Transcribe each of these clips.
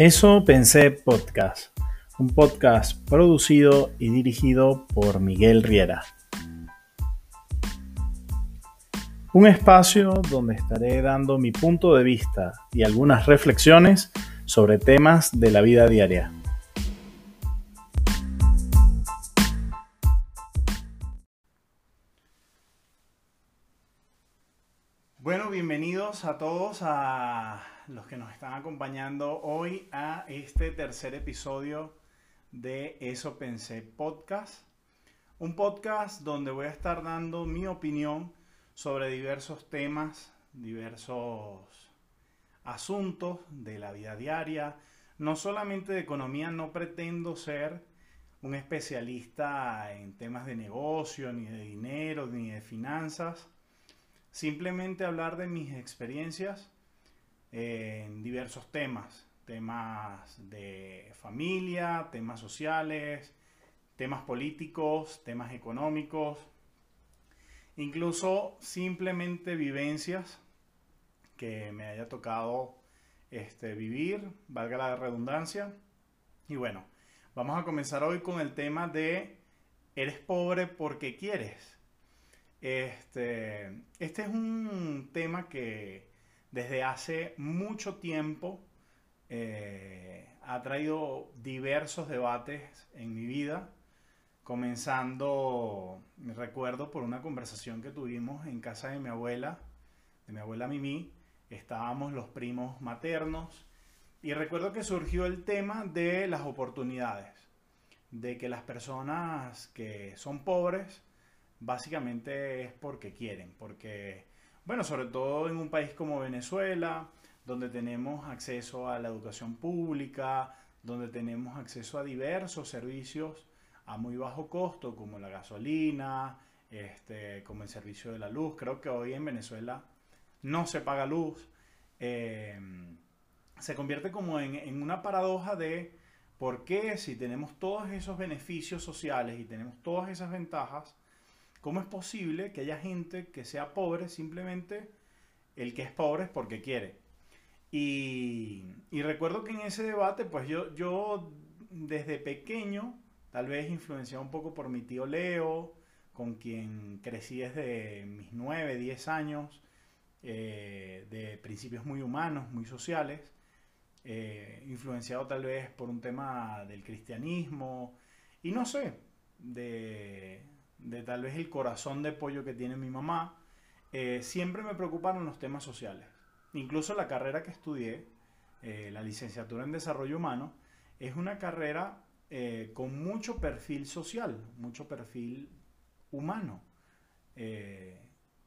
Eso pensé podcast, un podcast producido y dirigido por Miguel Riera. Un espacio donde estaré dando mi punto de vista y algunas reflexiones sobre temas de la vida diaria. Bueno, bienvenidos a todos a los que nos están acompañando hoy a este tercer episodio de Eso Pensé Podcast. Un podcast donde voy a estar dando mi opinión sobre diversos temas, diversos asuntos de la vida diaria. No solamente de economía, no pretendo ser un especialista en temas de negocio, ni de dinero, ni de finanzas. Simplemente hablar de mis experiencias en diversos temas, temas de familia, temas sociales, temas políticos, temas económicos, incluso simplemente vivencias que me haya tocado este, vivir, valga la redundancia. Y bueno, vamos a comenzar hoy con el tema de ¿eres pobre porque quieres? Este, este es un tema que desde hace mucho tiempo eh, ha traído diversos debates en mi vida, comenzando, me recuerdo, por una conversación que tuvimos en casa de mi abuela, de mi abuela Mimi, estábamos los primos maternos, y recuerdo que surgió el tema de las oportunidades, de que las personas que son pobres, básicamente es porque quieren, porque bueno, sobre todo en un país como Venezuela, donde tenemos acceso a la educación pública, donde tenemos acceso a diversos servicios a muy bajo costo, como la gasolina, este, como el servicio de la luz. Creo que hoy en Venezuela no se paga luz. Eh, se convierte como en, en una paradoja de por qué si tenemos todos esos beneficios sociales y tenemos todas esas ventajas, ¿Cómo es posible que haya gente que sea pobre simplemente el que es pobre es porque quiere? Y, recuerdo que en ese debate, pues yo, yo desde pequeño, tal vez influenciado un poco por mi tío Leo, con quien crecí desde mis 9, 10 años, eh, de principios muy humanos, muy sociales, eh, influenciado tal vez por un tema del cristianismo, y no sé, de, de tal vez el corazón de pollo que tiene mi mamá, eh, siempre me preocuparon los temas sociales. Incluso la carrera que estudié, eh, la licenciatura en desarrollo humano, es una carrera eh, con mucho perfil social, mucho perfil humano.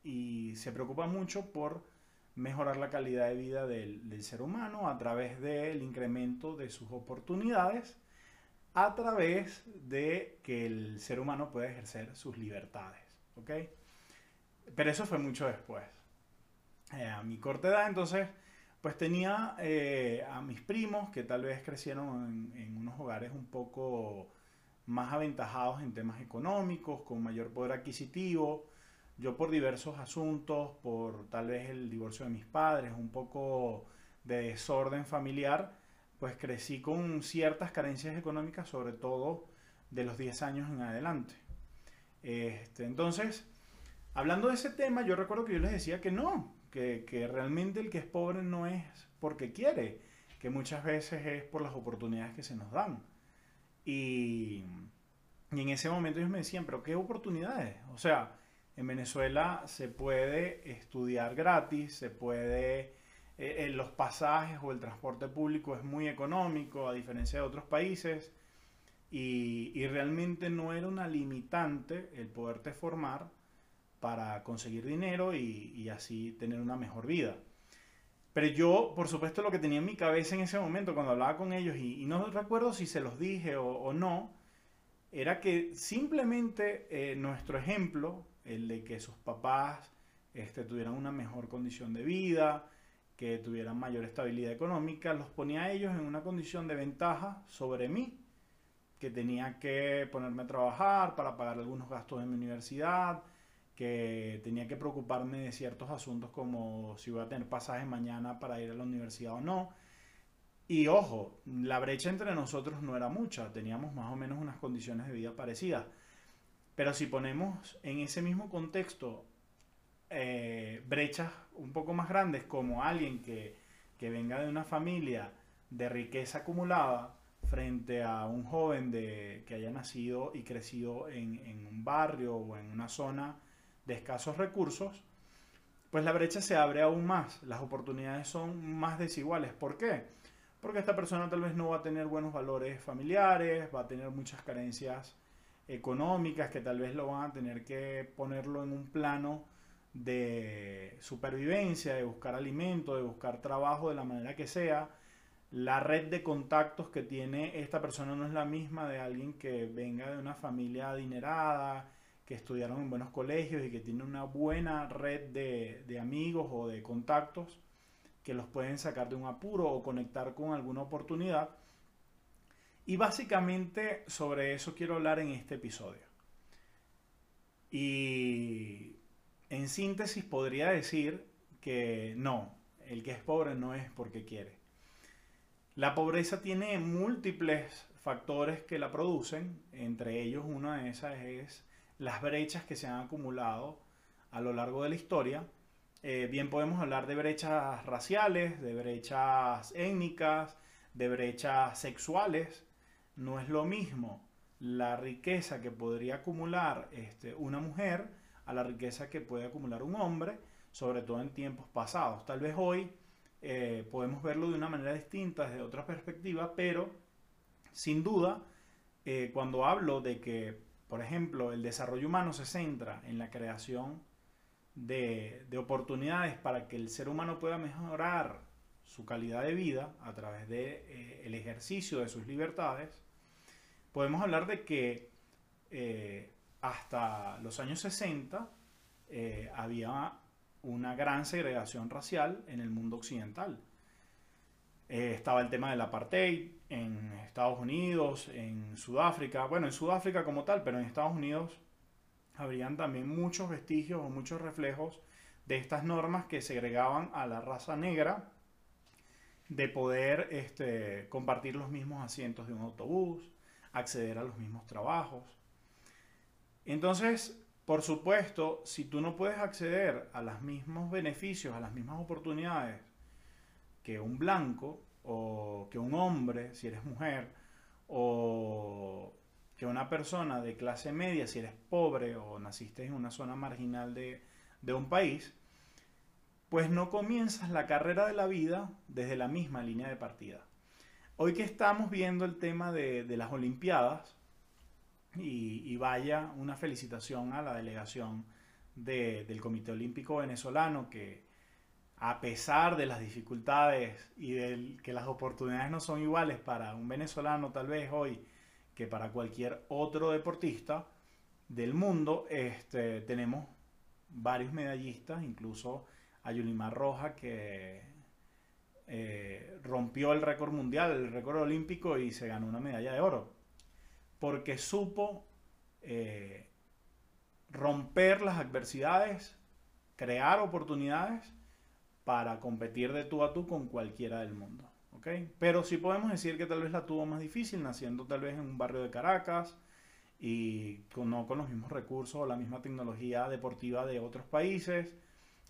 y se preocupa mucho por mejorar la calidad de vida del, del ser humano a través del incremento de sus oportunidades a través de que el ser humano pueda ejercer sus libertades. ¿ok? Pero eso fue mucho después. Eh, a mi corta edad, entonces, pues tenía eh, a mis primos que tal vez crecieron en, unos hogares un poco más aventajados en temas económicos, con mayor poder adquisitivo. Yo por diversos asuntos, por tal vez el divorcio de mis padres, un poco de desorden familiar, pues crecí con ciertas carencias económicas, sobre todo de los 10 años en adelante. Este, entonces, hablando de ese tema, yo recuerdo que yo les decía que no, que, realmente el que es pobre no es porque quiere, que muchas veces es por las oportunidades que se nos dan. Y, y en ese momento ellos me decían, pero ¿qué oportunidades? O sea, en Venezuela se puede estudiar gratis, se puede eh, los pasajes o el transporte público es muy económico a diferencia de otros países y, realmente no era una limitante el poderte formar para conseguir dinero y, así tener una mejor vida. Pero yo, por supuesto, lo que tenía en mi cabeza en ese momento cuando hablaba con ellos, y, no recuerdo si se los dije o, no, era que simplemente eh, nuestro ejemplo, el de que sus papás este, tuvieran una mejor condición de vida, que tuvieran mayor estabilidad económica, los ponía a ellos en una condición de ventaja sobre mí, que tenía que ponerme a trabajar para pagar algunos gastos de mi universidad, que tenía que preocuparme de ciertos asuntos como si voy a tener pasaje mañana para ir a la universidad o no. Y ojo, la brecha entre nosotros no era mucha, teníamos más o menos unas condiciones de vida parecidas. Pero si ponemos en ese mismo contexto eh, brechas un poco más grandes como alguien que, venga de una familia de riqueza acumulada frente a un joven de, que haya nacido y crecido en, en un barrio o en una zona de escasos recursos, pues la brecha se abre aún más, las oportunidades son más desiguales. ¿Por qué? Porque esta persona tal vez no va a tener buenos valores familiares, va a tener muchas carencias económicas que tal vez lo van a tener que ponerlo en un plano de supervivencia, de buscar alimento, de buscar trabajo de la manera que sea. La red de contactos que tiene esta persona no es la misma de alguien que venga de una familia adinerada, que estudiaron en buenos colegios y que tiene una buena red de, de amigos o de contactos que los pueden sacar de un apuro o conectar con alguna oportunidad. Y básicamente sobre eso quiero hablar en este episodio. Y en síntesis podría decir que no, el que es pobre no es porque quiere. La pobreza tiene múltiples factores que la producen, entre ellos una de esas es las brechas que se han acumulado a lo largo de la historia. Eh, bien podemos hablar de brechas raciales, de brechas étnicas, de brechas sexuales. No es lo mismo la riqueza que podría acumular este, una mujer a la riqueza que puede acumular un hombre, sobre todo en tiempos pasados. Tal vez hoy eh, podemos verlo de una manera distinta, desde otra perspectiva, pero sin duda, eh, cuando hablo de que, por ejemplo, el desarrollo humano se centra en la creación de, oportunidades para que el ser humano pueda mejorar su calidad de vida a través del de, eh, ejercicio de sus libertades, podemos hablar de que hasta los años 60 eh, había una gran segregación racial en el mundo occidental. Eh, estaba el tema del apartheid en Estados Unidos, en Sudáfrica, bueno, en Sudáfrica como tal, pero en Estados Unidos habrían también muchos vestigios o muchos reflejos de estas normas que segregaban a la raza negra de poder este, compartir los mismos asientos de un autobús, acceder a los mismos trabajos. Entonces, por supuesto, si tú no puedes acceder a los mismos beneficios, a las mismas oportunidades que un blanco o que un hombre, si eres mujer, o que una persona de clase media, si eres pobre o naciste en una zona marginal de, un país, pues no comienzas la carrera de la vida desde la misma línea de partida. Hoy que estamos viendo el tema de, las Olimpiadas, y, vaya una felicitación a la delegación del Comité Olímpico Venezolano que a pesar de las dificultades y de que las oportunidades no son iguales para un venezolano tal vez hoy que para cualquier otro deportista del mundo, este, tenemos varios medallistas, incluso a Yulimar Roja que eh, rompió el récord mundial, el récord olímpico y se ganó una medalla de oro porque supo eh, romper las adversidades, crear oportunidades para competir de tú a tú con cualquiera del mundo. Pero sí podemos decir que tal vez la tuvo más difícil, naciendo tal vez en un barrio de Caracas y no con los mismos recursos o la misma tecnología deportiva de otros países,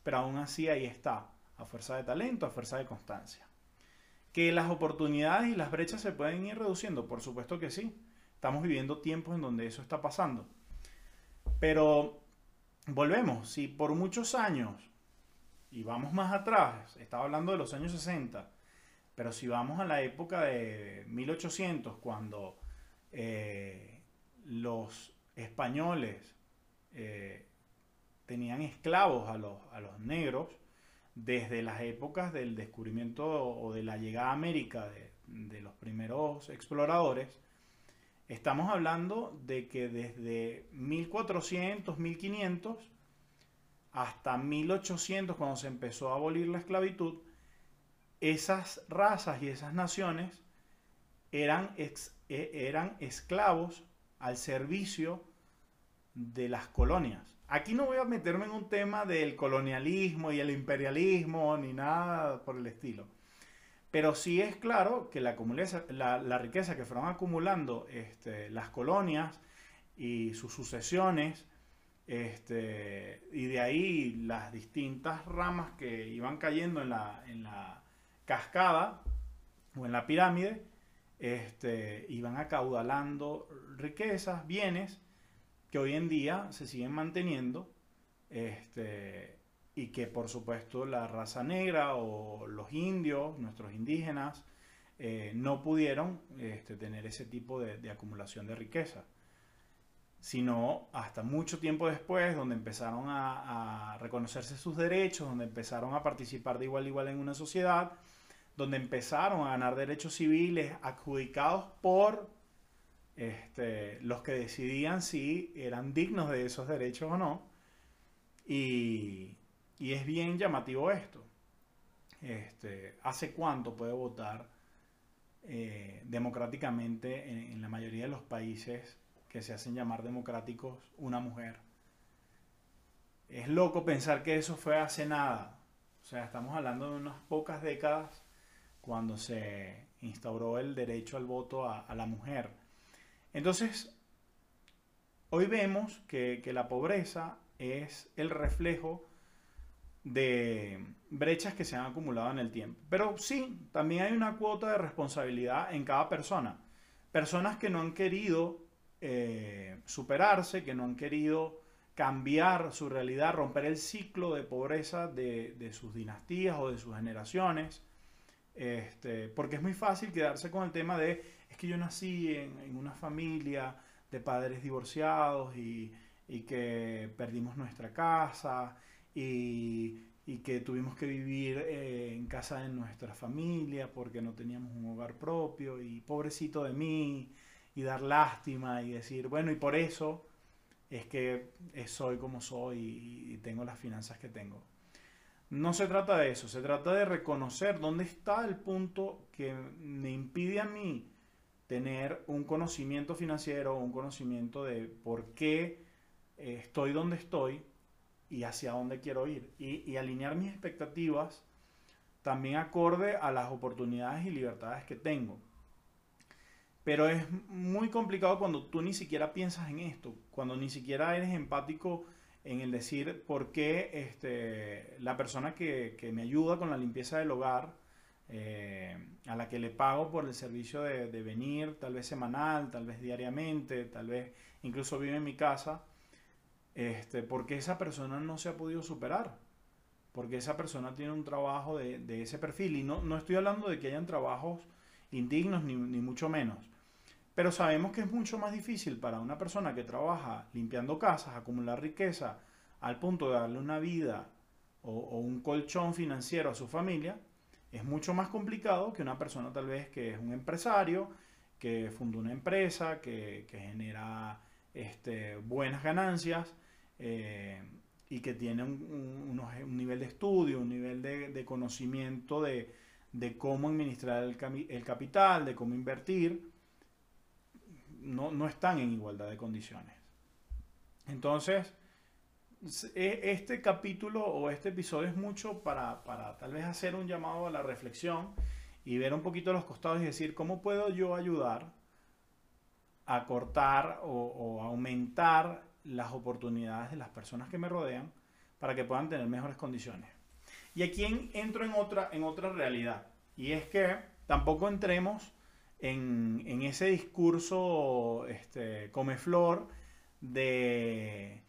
pero aún así ahí está, a fuerza de talento, a fuerza de constancia. Que las oportunidades y las brechas se pueden ir reduciendo, por supuesto que sí. Estamos viviendo tiempos en donde eso está pasando. Pero volvemos, si por muchos años, y vamos más atrás, estaba hablando de los años 60, pero si vamos a la época de 1800, cuando eh, los españoles eh, tenían esclavos a los, a los, negros, desde las épocas del descubrimiento o de la llegada a América de, de los primeros exploradores, Estamos hablando de que desde 1400, 1500 hasta 1800, cuando se empezó a abolir la esclavitud, esas razas y esas naciones eran, e, eran esclavos al servicio de las colonias. Aquí no voy a meterme en un tema del colonialismo y el imperialismo ni nada por el estilo. Pero sí es claro que la, riqueza que fueron acumulando este, las colonias y sus sucesiones, este, y de ahí las distintas ramas que iban cayendo en la, cascada o en la pirámide, este, iban acaudalando riquezas, bienes, que hoy en día se siguen manteniendo, y que por supuesto la raza negra o los indios, nuestros indígenas, eh, no pudieron este, tener ese tipo de, acumulación de riqueza, sino hasta mucho tiempo después, donde empezaron a, a, reconocerse sus derechos, donde empezaron a participar de igual a igual en una sociedad, donde empezaron a ganar derechos civiles adjudicados por este, los que decidían si eran dignos de esos derechos o no. Y, es bien llamativo esto. Este, ¿Hace cuánto puede votar eh, democráticamente en, la mayoría de los países que se hacen llamar democráticos una mujer? Es loco pensar que eso fue hace nada. O sea, estamos hablando de unas pocas décadas cuando se instauró el derecho al voto a, la mujer. Entonces, hoy vemos que, la pobreza es el reflejo de brechas que se han acumulado en el tiempo. Pero sí, también hay una cuota de responsabilidad en cada persona. Personas que no han querido eh, superarse, que no han querido cambiar su realidad, romper el ciclo de pobreza de, de sus dinastías o de sus generaciones. Este, porque es muy fácil quedarse con el tema de, es que yo nací en, una familia de padres divorciados y, que perdimos nuestra casa y, que tuvimos que vivir eh, en casa de nuestra familia porque no teníamos un hogar propio y pobrecito de mí y dar lástima y decir, bueno, y por eso es que soy como soy y tengo las finanzas que tengo. No se trata de eso, se trata de reconocer dónde está el punto que me impide a mí tener un conocimiento financiero, un conocimiento de por qué eh, estoy donde estoy y hacia dónde quiero ir. Y, alinear mis expectativas también acorde a las oportunidades y libertades que tengo. Pero es muy complicado cuando tú ni siquiera piensas en esto, cuando ni siquiera eres empático en el decir por qué este, la persona que, me ayuda con la limpieza del hogar, eh, a la que le pago por el servicio de, venir, tal vez semanal, tal vez diariamente, tal vez incluso vive en mi casa, este, porque esa persona no se ha podido superar, porque esa persona tiene un trabajo de, ese perfil. Y no, no, estoy hablando de que hayan trabajos indignos, ni, ni mucho menos. Pero sabemos que es mucho más difícil para una persona que trabaja limpiando casas, acumular riqueza, al punto de darle una vida o, un colchón financiero a su familia, es mucho más complicado que una persona tal vez que es un empresario, que fundó una empresa, que, genera este, buenas ganancias eh, y que tiene un, nivel de estudio, un nivel de, conocimiento de, cómo administrar el capital, de cómo invertir no, están en igualdad de condiciones. Entonces, e, este capítulo o este episodio es mucho para, tal vez hacer un llamado a la reflexión y ver un poquito los costados y decir, ¿cómo puedo yo ayudar a cortar o, aumentar las oportunidades de las personas que me rodean para que puedan tener mejores condiciones? Y aquí entro en otra, en otra realidad, y es que tampoco entremos en, ese discurso este, come flor de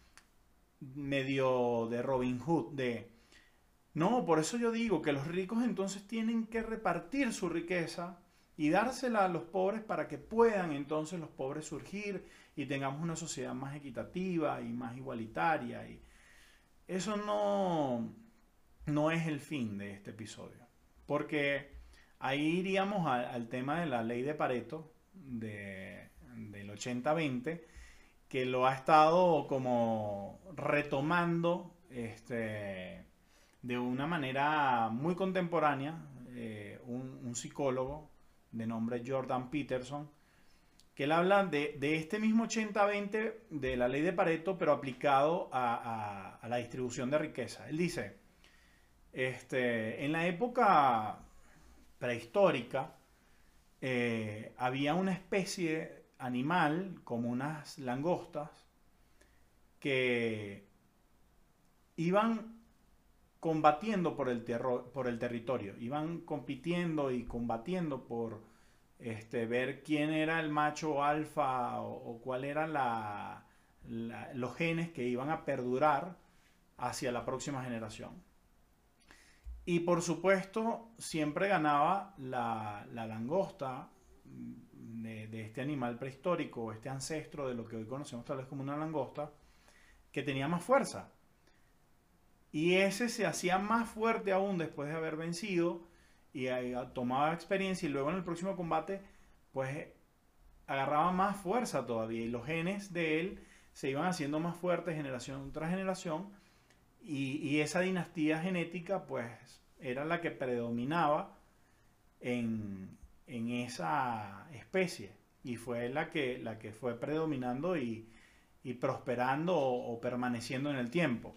medio de Robin Hood, de no, por eso yo digo que los ricos entonces tienen que repartir su riqueza y dársela a los pobres para que puedan entonces los pobres surgir y tengamos una sociedad más equitativa y más igualitaria. Y eso no, no es el fin de este episodio. Porque Ahí iríamos al tema de la ley de Pareto del 80-20, que lo ha estado como retomando este, de una manera muy contemporánea eh, un, psicólogo de nombre Jordan Peterson, que él habla de, este mismo 80-20 de la ley de Pareto, pero aplicado a, a, la distribución de riqueza. Él dice, este, en la época prehistórica, eh, había una especie animal, como unas langostas, que iban combatiendo por el, por el territorio, iban compitiendo y combatiendo por este, ver quién era el macho alfa o, cuál eran la, los genes que iban a perdurar hacia la próxima generación. Y por supuesto, siempre ganaba la, langosta de, de, este animal prehistórico, este ancestro de lo que hoy conocemos tal vez como una langosta, que tenía más fuerza. Y ese se hacía más fuerte aún después de haber vencido y tomaba experiencia y luego en el próximo combate pues agarraba más fuerza todavía y los genes de él se iban haciendo más fuertes generación tras generación y, esa dinastía genética pues era la que predominaba en, esa especie y fue la que, la que fue predominando y, prosperando o permaneciendo en el tiempo.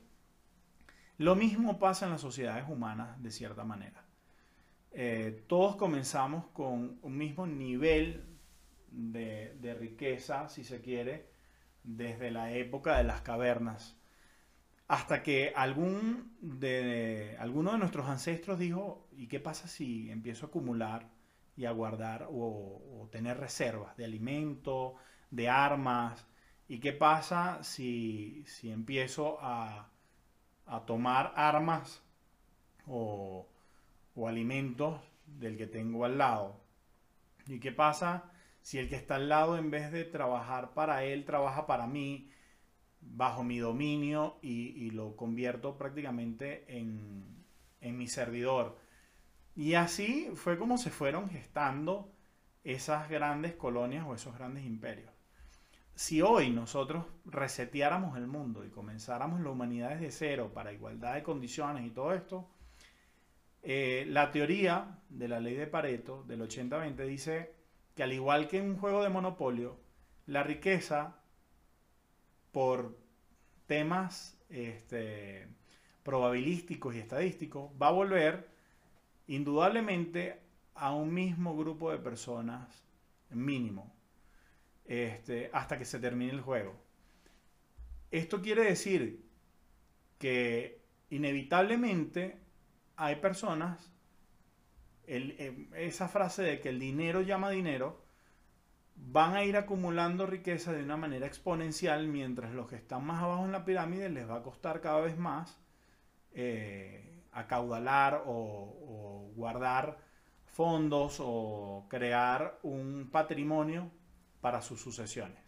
Lo mismo pasa en las sociedades humanas de cierta manera. Eh, todos comenzamos con un mismo nivel de, riqueza, si se quiere, desde la época de las cavernas, hasta que algún de, alguno de nuestros ancestros dijo, ¿y qué pasa si empiezo a acumular y a guardar o, tener reservas de alimento, de armas? ¿Y qué pasa si, si empiezo a, a tomar armas o, alimentos del que tengo al lado. ¿Y qué pasa si el que está al lado en vez de trabajar para él, trabaja para mí, bajo mi dominio y, lo convierto prácticamente en, en mi servidor? Y así fue como se fueron gestando esas grandes colonias o esos grandes imperios si hoy nosotros reseteáramos el mundo y comenzáramos la humanidad desde cero para igualdad de condiciones y todo esto, eh, la teoría de la ley de Pareto del 80-20 dice que al igual que en un juego de monopolio, la riqueza por temas este, probabilísticos y estadísticos va a volver indudablemente a un mismo grupo de personas mínimo este, hasta que se termine el juego. Esto quiere decir que inevitablemente hay personas, em, esa frase de que el dinero llama dinero, van a ir acumulando riqueza de una manera exponencial, mientras los que están más abajo en la pirámide les va a costar cada vez más eh, acaudalar o guardar fondos o crear un patrimonio para sus sucesiones.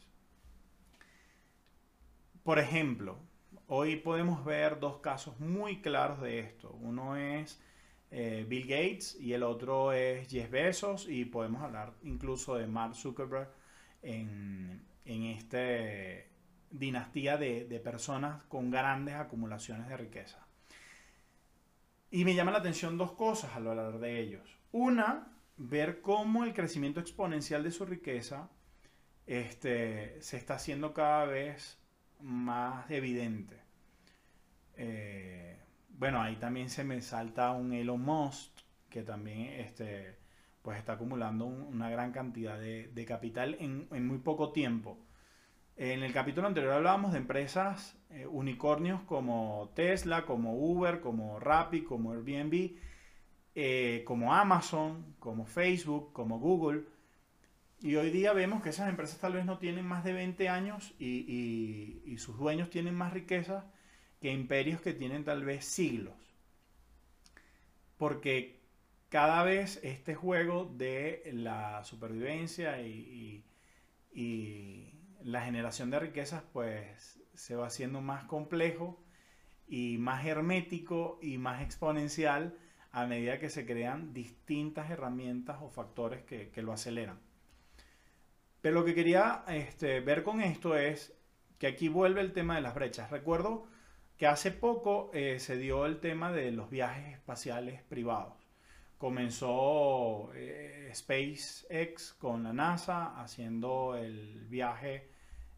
Por ejemplo, hoy podemos ver dos casos muy claros de esto. Uno es eh, Bill Gates y el otro es Jeff Bezos y podemos hablar incluso de Mark Zuckerberg en, esta dinastía de, de personas con grandes acumulaciones de riqueza. Y me llama la atención dos cosas al hablar de ellos. Una, ver cómo el crecimiento exponencial de su riqueza este, se está haciendo cada vez más evidente. Eh, bueno, ahí también se me salta un Elon Musk, que también este, pues está acumulando una gran cantidad de, capital en, muy poco tiempo. En el capítulo anterior hablábamos de empresas eh, unicornios como Tesla, como Uber, como Rappi, como Airbnb, eh, como Amazon, como Facebook, como Google y hoy día vemos que esas empresas tal vez no tienen más de 20 años y, sus dueños tienen más riqueza que imperios que tienen tal vez siglos. Porque cada vez este juego de la supervivencia y, la generación de riquezas pues se va haciendo más complejo y más hermético y más exponencial a medida que se crean distintas herramientas o factores que lo aceleran. Lo que quería este, ver con esto es que aquí vuelve el tema de las brechas. Recuerdo que hace poco eh, se dio el tema de los viajes espaciales privados. Comenzó eh, SpaceX con la NASA haciendo el viaje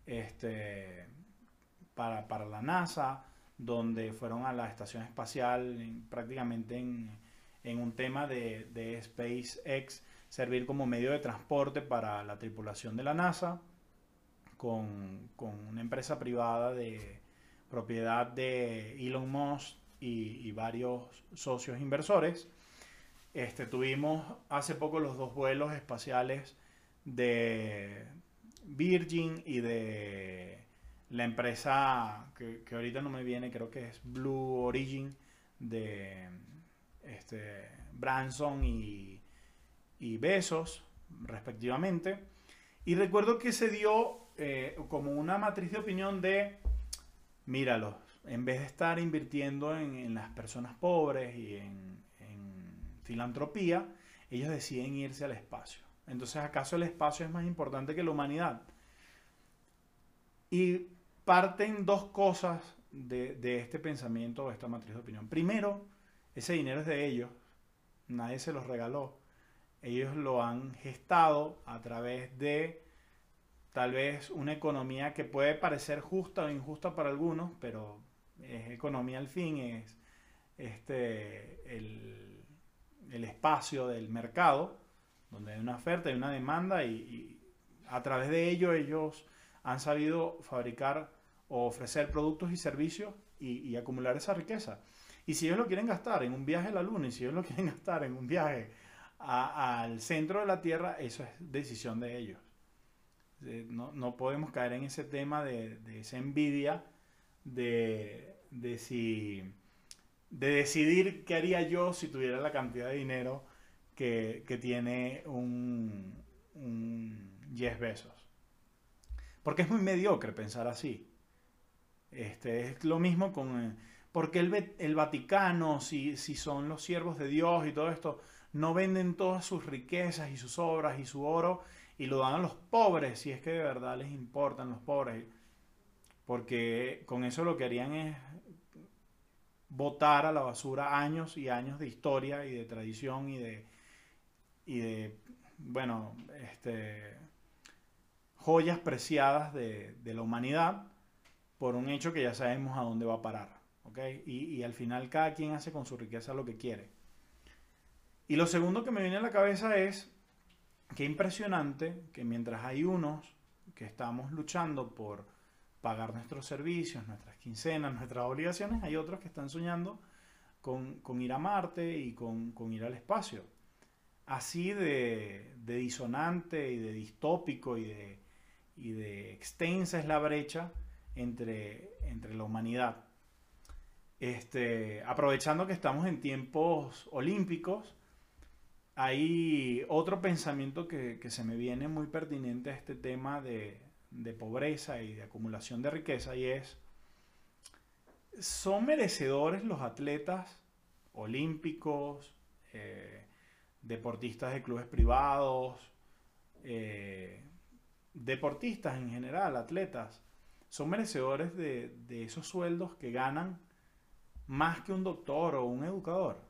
este, para, la NASA, donde fueron a la estación espacial prácticamente en, un tema de SpaceX servir como medio de transporte para la tripulación de la NASA con, una empresa privada de propiedad de Elon Musk y, varios socios inversores. Este, tuvimos hace poco los dos vuelos espaciales de Virgin y de la empresa que, ahorita no me viene, creo que es Blue Origin de este, Branson y, y Besos, respectivamente. Y recuerdo que se dio eh, como una matriz de opinión de, míralo, en vez de estar invirtiendo en, las personas pobres y en, filantropía, ellos deciden irse al espacio. Entonces, ¿acaso el espacio es más importante que la humanidad? Y parten dos cosas de, de este pensamiento o esta matriz de opinión. Primero, ese dinero es de ellos, nadie se los regaló. Ellos lo han gestado a través de tal vez una economía que puede parecer justa o injusta para algunos, pero es economía al fin, es este, el, espacio del mercado, donde hay una oferta y una demanda y, a través de ello ellos han sabido fabricar o ofrecer productos y servicios y, acumular esa riqueza. Y si ellos lo quieren gastar en un viaje a la Luna y si ellos lo quieren gastar en un viaje al centro de la Tierra, eso es decisión de ellos. No, podemos caer en ese tema de, esa envidia de, si, de decidir qué haría yo si tuviera la cantidad de dinero que, tiene un, un Jeff. Porque es muy mediocre pensar así. Este, es lo mismo con... Porque el, el Vaticano, si, si son los siervos de Dios y todo esto, no venden todas sus riquezas y sus obras y su oro y lo dan a los pobres, si es que de verdad les importan los pobres, porque con eso lo que harían es botar a la basura años y años de historia y de tradición y de, y de bueno, este, joyas preciadas de, la humanidad por un hecho que ya sabemos a dónde va a parar. ¿okay? Y, y al final cada quien hace con su riqueza lo que quiere. Y lo segundo que me viene a la cabeza es qué impresionante que mientras hay unos que estamos luchando por pagar nuestros servicios, nuestras quincenas, nuestras obligaciones, hay otros que están soñando con, ir a Marte y con, ir al espacio. Así de, disonante y de distópico y de, y de, extensa es la brecha entre, entre la humanidad. Este, aprovechando que estamos en tiempos olímpicos, hay otro pensamiento que, se me viene muy pertinente a este tema de, pobreza y de acumulación de riqueza y es, ¿son merecedores los atletas olímpicos, eh, deportistas de clubes privados, eh, deportistas en general, atletas, son merecedores de esos sueldos que ganan más que un doctor o un educador?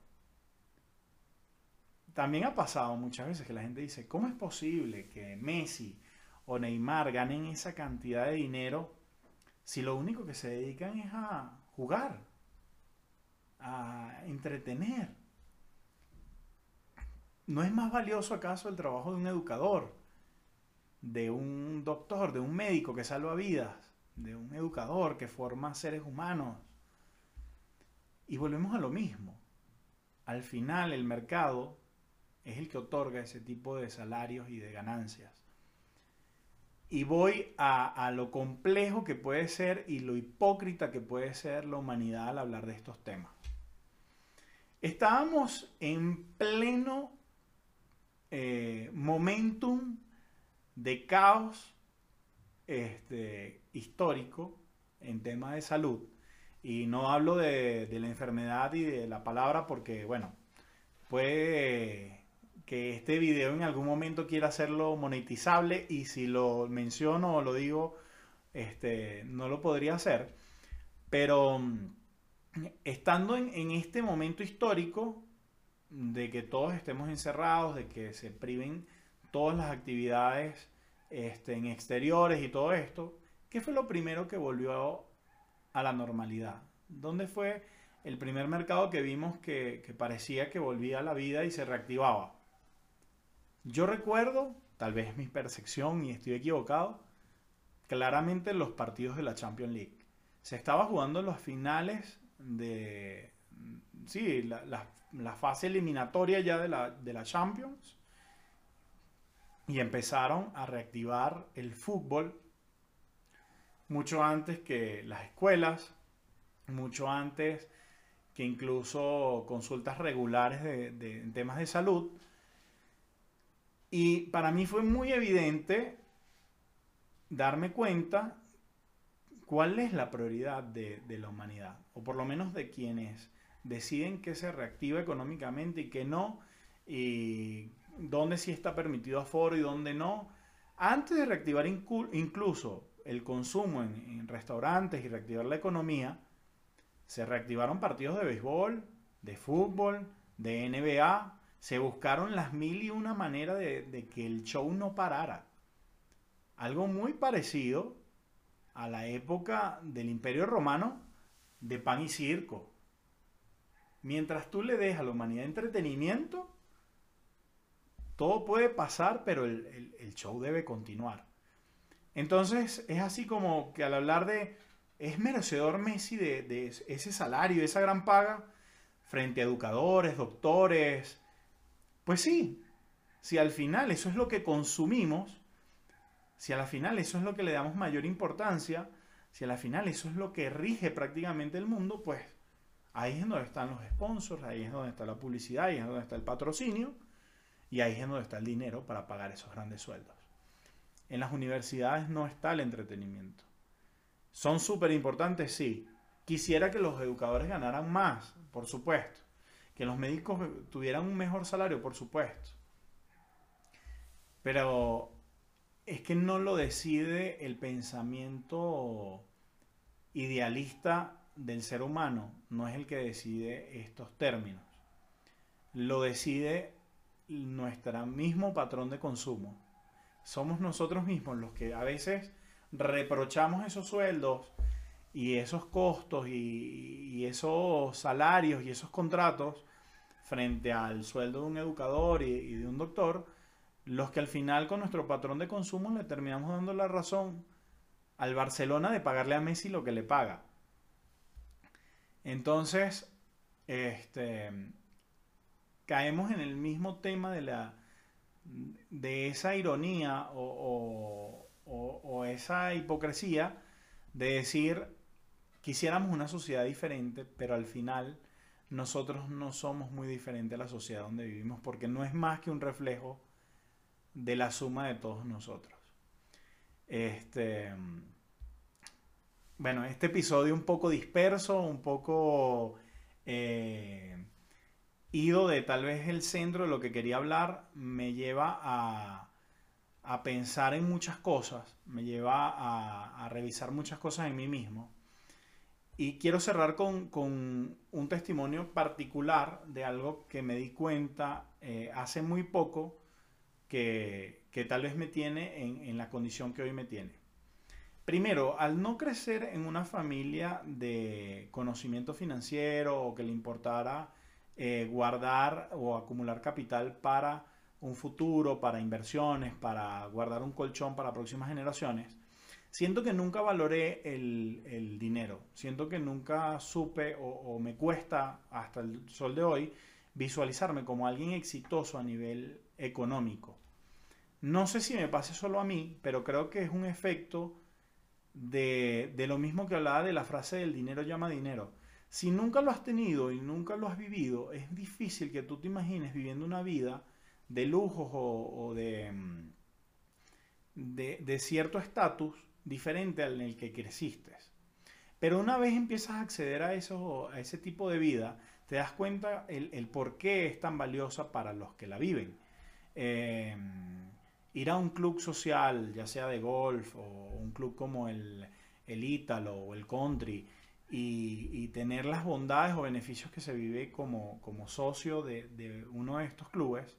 También ha pasado muchas veces que la gente dice, ¿cómo es posible que Messi o Neymar ganen esa cantidad de dinero si lo único que se dedican es a jugar, a entretener? ¿No es más valioso acaso el trabajo de un educador, de un doctor, de un médico que salva vidas, de un educador que forma seres humanos? Y volvemos a lo mismo. Al final el mercado es el que otorga ese tipo de salarios y de ganancias. Y voy a, lo complejo que puede ser y lo hipócrita que puede ser la humanidad al hablar de estos temas. Estábamos en pleno eh, momentum de caos este, histórico en tema de salud. Y no hablo de, la enfermedad y de la palabra porque, bueno, puede que este video en algún momento quiera hacerlo monetizable y si lo menciono o lo digo, este, no lo podría hacer. Pero mm, estando en, este momento histórico de que todos estemos encerrados, de que se priven todas las actividades este, en exteriores y todo esto, ¿qué fue lo primero que volvió a la normalidad? ¿Dónde fue el primer mercado que vimos que, que parecía que volvía a la vida y se reactivaba. Yo recuerdo, tal vez mi percepción y estoy equivocado, claramente los partidos de la Champions League. Se estaba jugando los finales de, sí, la, la, fase eliminatoria ya de la, de la Champions y empezaron a reactivar el fútbol mucho antes que las escuelas, mucho antes que incluso consultas regulares de, de, temas de salud. Y para mí fue muy evidente darme cuenta cuál es la prioridad de, la humanidad, o por lo menos de quienes deciden que se reactiva económicamente y que no, y dónde sí está permitido aforo y dónde no. Antes de reactivar incluso el consumo en, restaurantes y reactivar la economía, se reactivaron partidos de béisbol, de fútbol, de NBA, se buscaron las mil y una maneras de, de que el show no parara. Algo muy parecido a la época del Imperio Romano de pan y circo. Mientras tú le des a la humanidad entretenimiento, todo puede pasar, pero el, show debe continuar. Entonces es así como que al hablar de, ¿es merecedor Messi de, ese salario, de esa gran paga frente a educadores, doctores? Pues sí, si al final eso es lo que consumimos, si al final eso es lo que le damos mayor importancia, si al final eso es lo que rige prácticamente el mundo, pues ahí es donde están los sponsors, ahí es donde está la publicidad, ahí es donde está el patrocinio y ahí es donde está el dinero para pagar esos grandes sueldos. En las universidades no está el entretenimiento. ¿Son súper importantes? Sí. Quisiera que los educadores ganaran más, por supuesto. Que los médicos tuvieran un mejor salario, por supuesto. Pero es que no lo decide el pensamiento idealista del ser humano, no es el que decide estos términos. Lo decide nuestro mismo patrón de consumo somos nosotros mismos los que a veces reprochamos esos sueldos y esos costos y, esos salarios y esos contratos frente al sueldo de un educador y, de un doctor, los que al final con nuestro patrón de consumo le terminamos dando la razón al Barcelona de pagarle a Messi lo que le paga. Entonces, este, caemos en el mismo tema de la de esa ironía o, esa hipocresía de decir, quisiéramos una sociedad diferente, pero al final nosotros no somos muy diferentes a la sociedad donde vivimos, porque no es más que un reflejo de la suma de todos nosotros. Este, bueno, este episodio un poco disperso, un poco eh, ido de tal vez el centro de lo que quería hablar, me lleva a, pensar en muchas cosas, me lleva a, revisar muchas cosas en mí mismo. Y quiero cerrar con, un testimonio particular de algo que me di cuenta eh, hace muy poco que, tal vez me tiene en, en la condición que hoy me tiene. Primero, al no crecer en una familia de conocimiento financiero o que le importara eh, guardar o acumular capital para un futuro, para inversiones, para guardar un colchón para próximas generaciones, siento que nunca valoré el, dinero, siento que nunca supe o, me cuesta hasta el sol de hoy visualizarme como alguien exitoso a nivel económico. No sé si me pase solo a mí, pero creo que es un efecto de, de lo mismo que hablaba de la frase del dinero llama dinero. Si nunca lo has tenido y nunca lo has vivido, es difícil que tú te imagines viviendo una vida de lujos o, de, mm, de, cierto estatus diferente al en el que creciste. Pero una vez empiezas a acceder a, eso, a ese tipo de vida, te das cuenta el, por qué es tan valiosa para los que la viven. Em, ir a un club social, ya sea de golf o un club como el, el Ítalo o el Country, y, tener las bondades o beneficios que se vive como, como socio de, uno de estos clubes,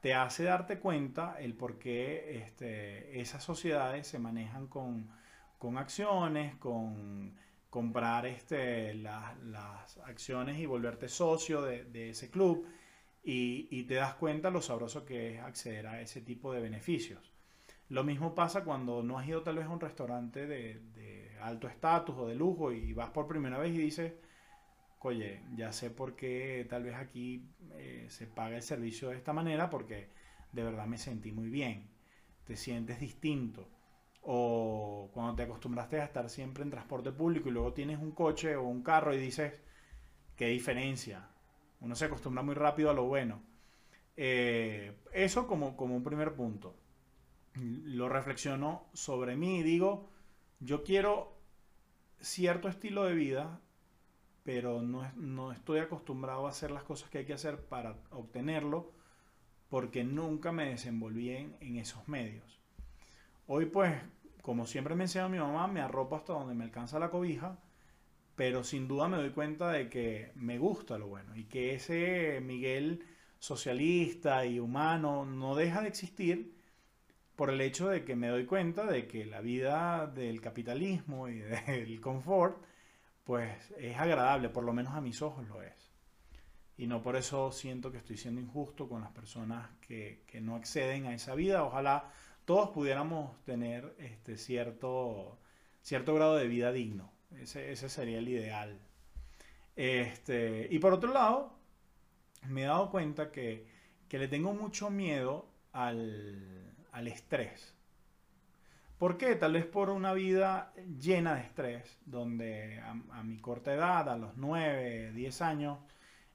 te hace darte cuenta el por qué este, esas sociedades se manejan con, acciones, con, comprar este, las acciones y volverte socio de, ese club y, te das cuenta lo sabroso que es acceder a ese tipo de beneficios. Lo mismo pasa cuando no has ido tal vez a un restaurante de, alto estatus o de lujo y vas por primera vez y dices, oye, ya sé por qué tal vez aquí eh, se paga el servicio de esta manera porque de verdad me sentí muy bien, te sientes distinto. O cuando te acostumbraste a estar siempre en transporte público y luego tienes un coche o un carro y dices, qué diferencia. Uno se acostumbra muy rápido a lo bueno. Eh, eso como, como un primer punto. Lo reflexiono sobre mí y digo, yo quiero cierto estilo de vida, pero no, no estoy acostumbrado a hacer las cosas que hay que hacer para obtenerlo porque nunca me desenvolví en, esos medios. Hoy pues, como siempre me enseña mi mamá, me arropo hasta donde me alcanza la cobija, pero sin duda me doy cuenta de que me gusta lo bueno y que ese Miguel socialista y humano no deja de existir por el hecho de que me doy cuenta de que la vida del capitalismo y del confort pues es agradable, por lo menos a mis ojos lo es y no por eso siento que estoy siendo injusto con las personas que, no acceden a esa vida. Ojalá todos pudiéramos tener este cierto, cierto grado de vida digno. Ese, sería el ideal. Este, y por otro lado, me he dado cuenta que, le tengo mucho miedo al, estrés. ¿Por qué? Tal vez por una vida llena de estrés, donde a, mi corta edad, a los 9, 10 años,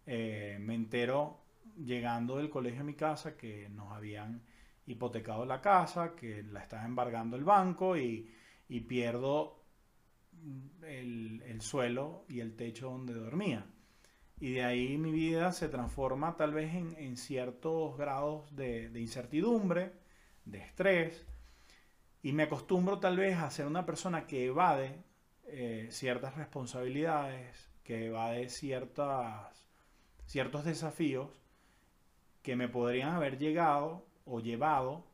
eh, me entero llegando del colegio a mi casa que nos habían hipotecado la casa, que la estaba embargando el banco y, pierdo el, suelo y el techo donde dormía. Y de ahí mi vida se transforma tal vez en, ciertos grados de, incertidumbre, de estrés, y me acostumbro tal vez a ser una persona que evade eh, ciertas responsabilidades, que evade ciertas ciertos desafíos que me podrían haber llegado o llevado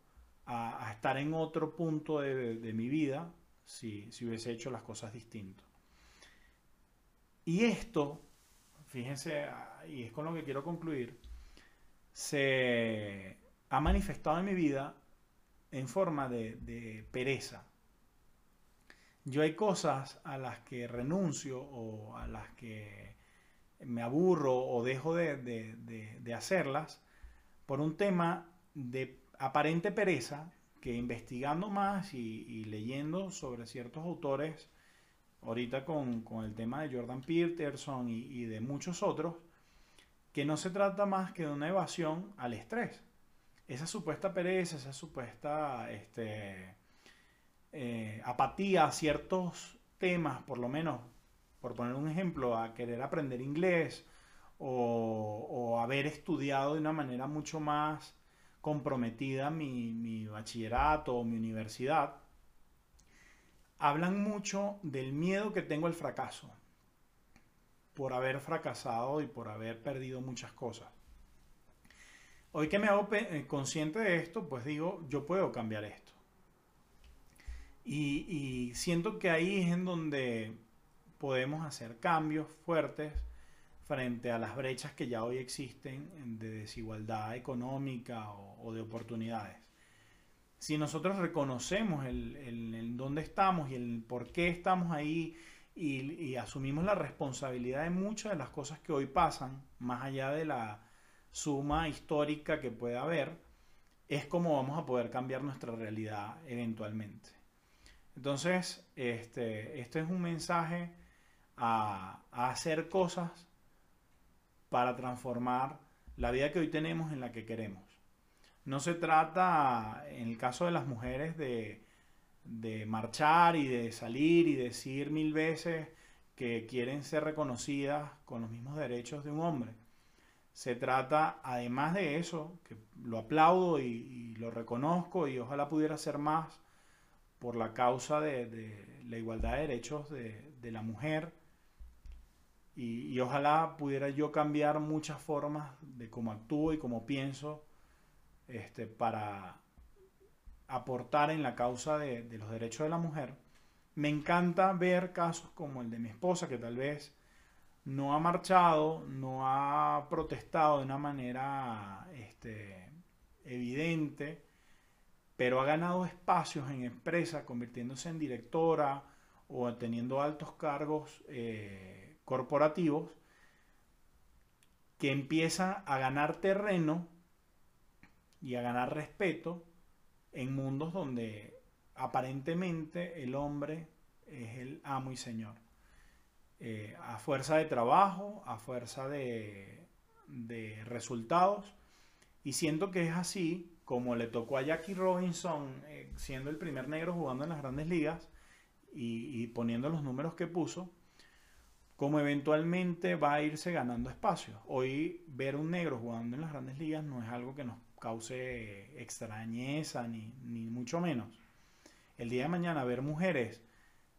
a, estar en otro punto de, mi vida si, hubiese hecho las cosas distinto. Y esto, fíjense, y es con lo que quiero concluir, se ha manifestado en mi vida en forma de, pereza. Yo hay cosas a las que renuncio o a las que me aburro o dejo de, hacerlas por un tema de aparente pereza que investigando más y, leyendo sobre ciertos autores, ahorita con, el tema de Jordan Peterson y, de muchos otros, que no se trata más que de una evasión al estrés. Esa supuesta pereza, esa supuesta este, eh, apatía a ciertos temas, por lo menos por poner un ejemplo, a querer aprender inglés o, haber estudiado de una manera mucho más comprometida mi, bachillerato o mi universidad, hablan mucho del miedo que tengo al fracaso, por haber fracasado y por haber perdido muchas cosas. Hoy que me hago eh, consciente de esto, pues digo, yo puedo cambiar esto. Y, y siento que ahí es en donde podemos hacer cambios fuertes frente a las brechas que ya hoy existen de desigualdad económica o, de oportunidades. Si nosotros reconocemos el, dónde estamos y el por qué estamos ahí y, asumimos la responsabilidad de muchas de las cosas que hoy pasan, más allá de la suma histórica que puede haber, es como vamos a poder cambiar nuestra realidad eventualmente. Entonces, este, este es un mensaje a, hacer cosas para transformar la vida que hoy tenemos en la que queremos. No se trata, en el caso de las mujeres, de, de, marchar y de salir y decir mil veces que quieren ser reconocidas con los mismos derechos de un hombre. Se trata, además de eso, que lo aplaudo y, lo reconozco y ojalá pudiera ser más por la causa de, la igualdad de derechos de, la mujer, y, ojalá pudiera yo cambiar muchas formas de cómo actúo y cómo pienso este, para aportar en la causa de, los derechos de la mujer. Me encanta ver casos como el de mi esposa, que tal vez no ha marchado, no ha protestado de una manera este, evidente, pero ha ganado espacios en empresa, convirtiéndose en directora o teniendo altos cargos eh, corporativos, que empieza a ganar terreno y a ganar respeto en mundos donde aparentemente el hombre es el amo y señor. Eh, a fuerza de trabajo, a fuerza de, resultados. Y siento que es así como le tocó a Jackie Robinson, eh, siendo el primer negro jugando en las grandes ligas y, poniendo los números que puso, como eventualmente va a irse ganando espacio. Hoy ver un negro jugando en las grandes ligas no es algo que nos cause extrañeza ni, ni mucho menos. El día de mañana ver mujeres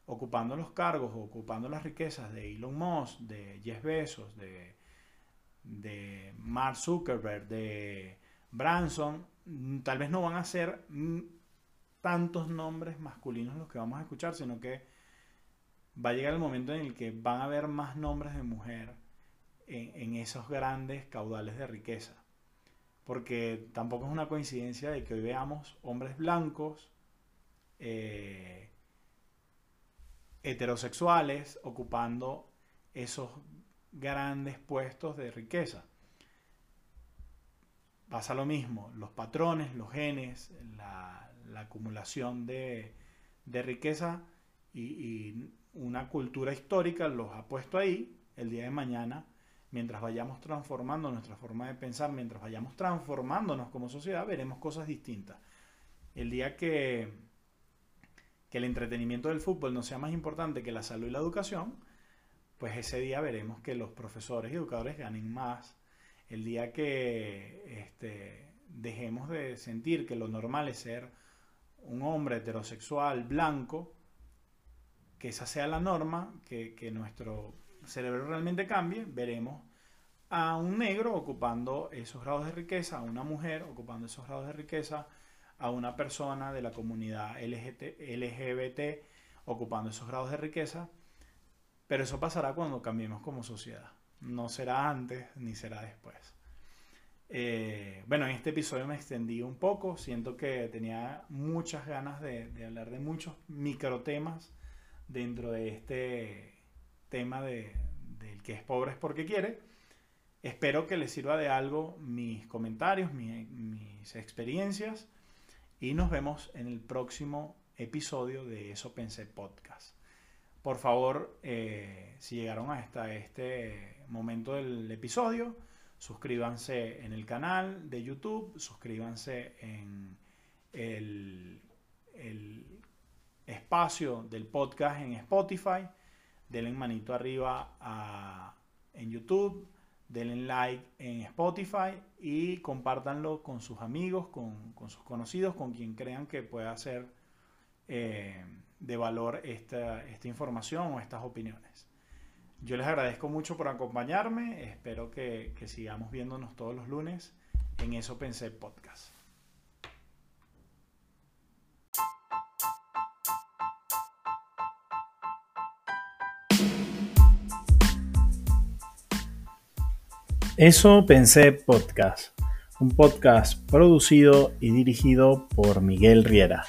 ocupando los cargos, ocupando las riquezas de Elon Musk, de Jeff Bezos, de, de Mark Zuckerberg, de Branson, mm, tal vez no van a ser mm, tantos nombres masculinos los que vamos a escuchar, sino que va a llegar el momento en el que van a haber más nombres de mujer en, esos grandes caudales de riqueza. Porque tampoco es una coincidencia de que hoy veamos hombres blancos, eh, heterosexuales ocupando esos grandes puestos de riqueza. Pasa lo mismo, los patrones, los genes, la, acumulación de, riqueza y, una cultura histórica los ha puesto ahí. El día de mañana, mientras vayamos transformando nuestra forma de pensar, mientras vayamos transformándonos como sociedad, veremos cosas distintas. El día que que el entretenimiento del fútbol no sea más importante que la salud y la educación, pues ese día veremos que los profesores y educadores ganen más. El día que este, dejemos de sentir que lo normal es ser un hombre heterosexual blanco, que esa sea la norma, que, que nuestro cerebro realmente cambie, veremos a un negro ocupando esos grados de riqueza, a una mujer ocupando esos grados de riqueza, a una persona de la comunidad LGBT ocupando esos grados de riqueza, pero eso pasará cuando cambiemos como sociedad. No será antes ni será después. Eh, bueno, en este episodio me extendí un poco, siento que tenía muchas ganas de, hablar de muchos microtemas dentro de este tema de, del que es pobre es porque quiere. Espero que les sirva de algo mis comentarios, mis experiencias y nos vemos en el próximo episodio de Eso Pensé Podcast. Por favor, eh, si llegaron hasta este momento del episodio, suscríbanse en el canal de YouTube, suscríbanse en el, espacio del podcast en Spotify, denle manito arriba en YouTube, denle like en Spotify y compártanlo con sus amigos, con, sus conocidos, con quien crean que pueda ser eh, de valor esta, información o estas opiniones. Yo les agradezco mucho por acompañarme, espero que, que sigamos viéndonos todos los lunes en Eso Pensé Podcast. Eso pensé podcast, un podcast producido y dirigido por Miguel Riera.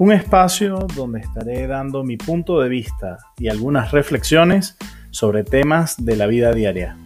Un espacio donde estaré dando mi punto de vista y algunas reflexiones sobre temas de la vida diaria.